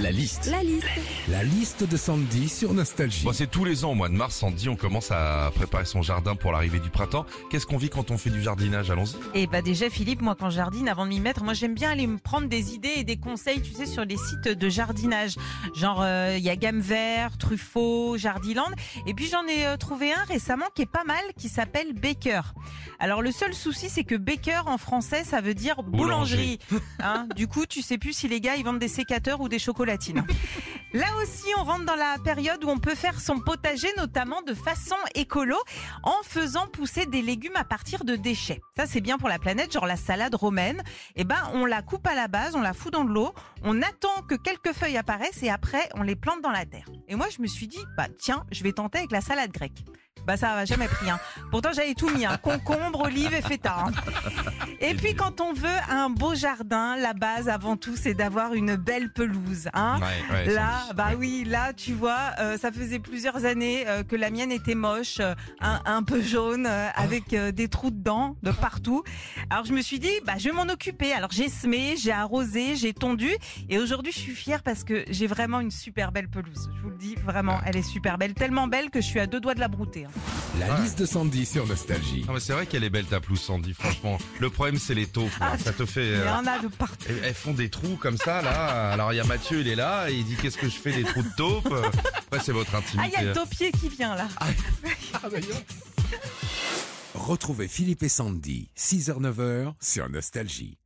La liste. La liste. La liste de Sandy sur Nostalgie. Bon, c'est tous les ans au mois de mars, Sandy, on commence à préparer son jardin pour l'arrivée du printemps. Qu'est-ce qu'on vit quand on fait du jardinage? Allons-y. Et bah déjà Philippe, moi quand je jardine, avant de m'y mettre, moi j'aime bien aller me prendre des idées et des conseils, tu sais, sur les sites de jardinage. Genre euh, il y a Gamme Vert, Truffaut, Jardiland. Et puis j'en ai euh, trouvé un récemment qui est pas mal, qui s'appelle Baker. Alors le seul souci c'est que Baker en français ça veut dire boulangerie. Hein du coup tu sais plus si les gars ils vendent des sécateurs ou des Là aussi, on rentre dans la période où on peut faire son potager, notamment de façon écolo, en faisant pousser des légumes à partir de déchets. Ça, c'est bien pour la planète, genre la salade romaine. Eh ben, on la coupe à la base, on la fout dans de l'eau, on attend que quelques feuilles apparaissent et après, on les plante dans la terre. Et moi, je me suis dit, bah tiens, je vais tenter avec la salade grecque. Bah ça va jamais pris. Hein. Pourtant j'avais tout mis, hein. concombre, olive et feta. hein. Et puis quand on veut un beau jardin, la base avant tout c'est d'avoir une belle pelouse. Hein. Ouais, ouais, Là, bah oui, là, tu vois, euh, ça faisait plusieurs années euh, que la mienne était moche, euh, un, un peu jaune, avec des trous dedans, de partout. Alors je me suis dit, bah je vais m'en occuper. Alors j'ai semé, j'ai arrosé, j'ai tondu, et aujourd'hui je suis fière parce que j'ai vraiment une super belle pelouse. Je vous le dis, vraiment, elle est super belle, tellement belle que je suis à deux doigts de la brouter. La Ouais. liste de Sandy sur Nostalgie. Non, mais c'est vrai qu'elle est belle ta pelouse, Sandy, franchement. Le problème, c'est les taupes. là. Ça te fait... Il y euh, en a de partout. Elles elles font des trous comme ça, là. Alors, il y a Mathieu, il est là, et il dit qu'est-ce que je fais des trous de taupe? Après, c'est votre Ah, il intimité. y a le taupier qui vient là. Retrouvez Philippe et Sandy, 6h-9h sur Nostalgie.